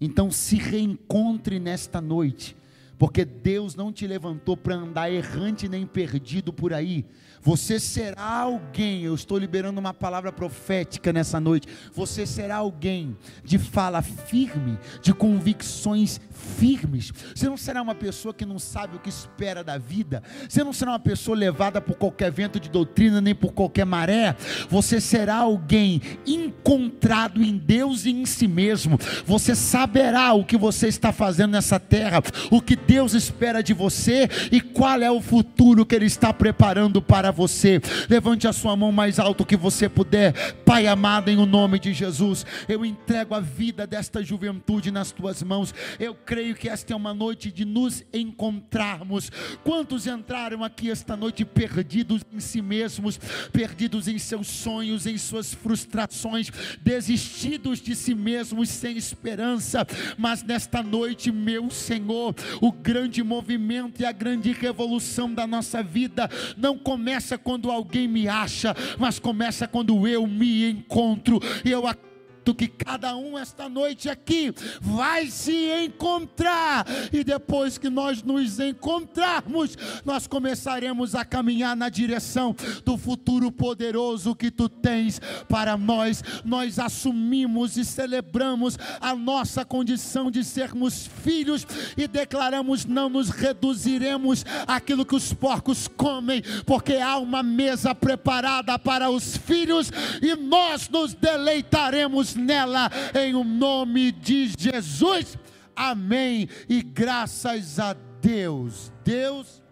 Speaker 1: Então se reencontre nesta noite, porque Deus não te levantou para andar errante nem perdido por aí, você será alguém, eu estou liberando uma palavra profética nessa noite. Você será alguém de fala firme, de convicções firmes. Você não será uma pessoa que não sabe o que espera da vida. Você não será uma pessoa levada por qualquer vento de doutrina, nem por qualquer maré. Você será alguém encontrado em Deus e em si mesmo. Você saberá o que você está fazendo nessa terra, o que Deus espera de você e qual é o futuro que Ele está preparando para para você. Levante a sua mão mais alto que você puder. Pai amado, em o nome de Jesus, eu entrego a vida desta juventude nas tuas mãos. Eu creio que esta é uma noite de nos encontrarmos. Quantos entraram aqui esta noite perdidos em si mesmos, perdidos em seus sonhos, em suas frustrações, desistidos de si mesmos sem esperança, mas nesta noite, meu Senhor, o grande movimento e a grande revolução da nossa vida não começa começa quando alguém me acha, mas começa quando eu me encontro. Eu acredito que cada um esta noite aqui vai se encontrar, e depois que nós nos encontrarmos, nós começaremos a caminhar na direção do futuro poderoso que tu tens para nós. Nós assumimos e celebramos a nossa condição de sermos filhos e declaramos: não nos reduziremos àquilo que os porcos comem, porque há uma mesa preparada para os filhos e nós nos deleitaremos nela, em o nome de Jesus. Amém. E graças a Deus, Deus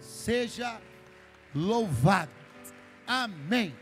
Speaker 1: seja louvado. Amém.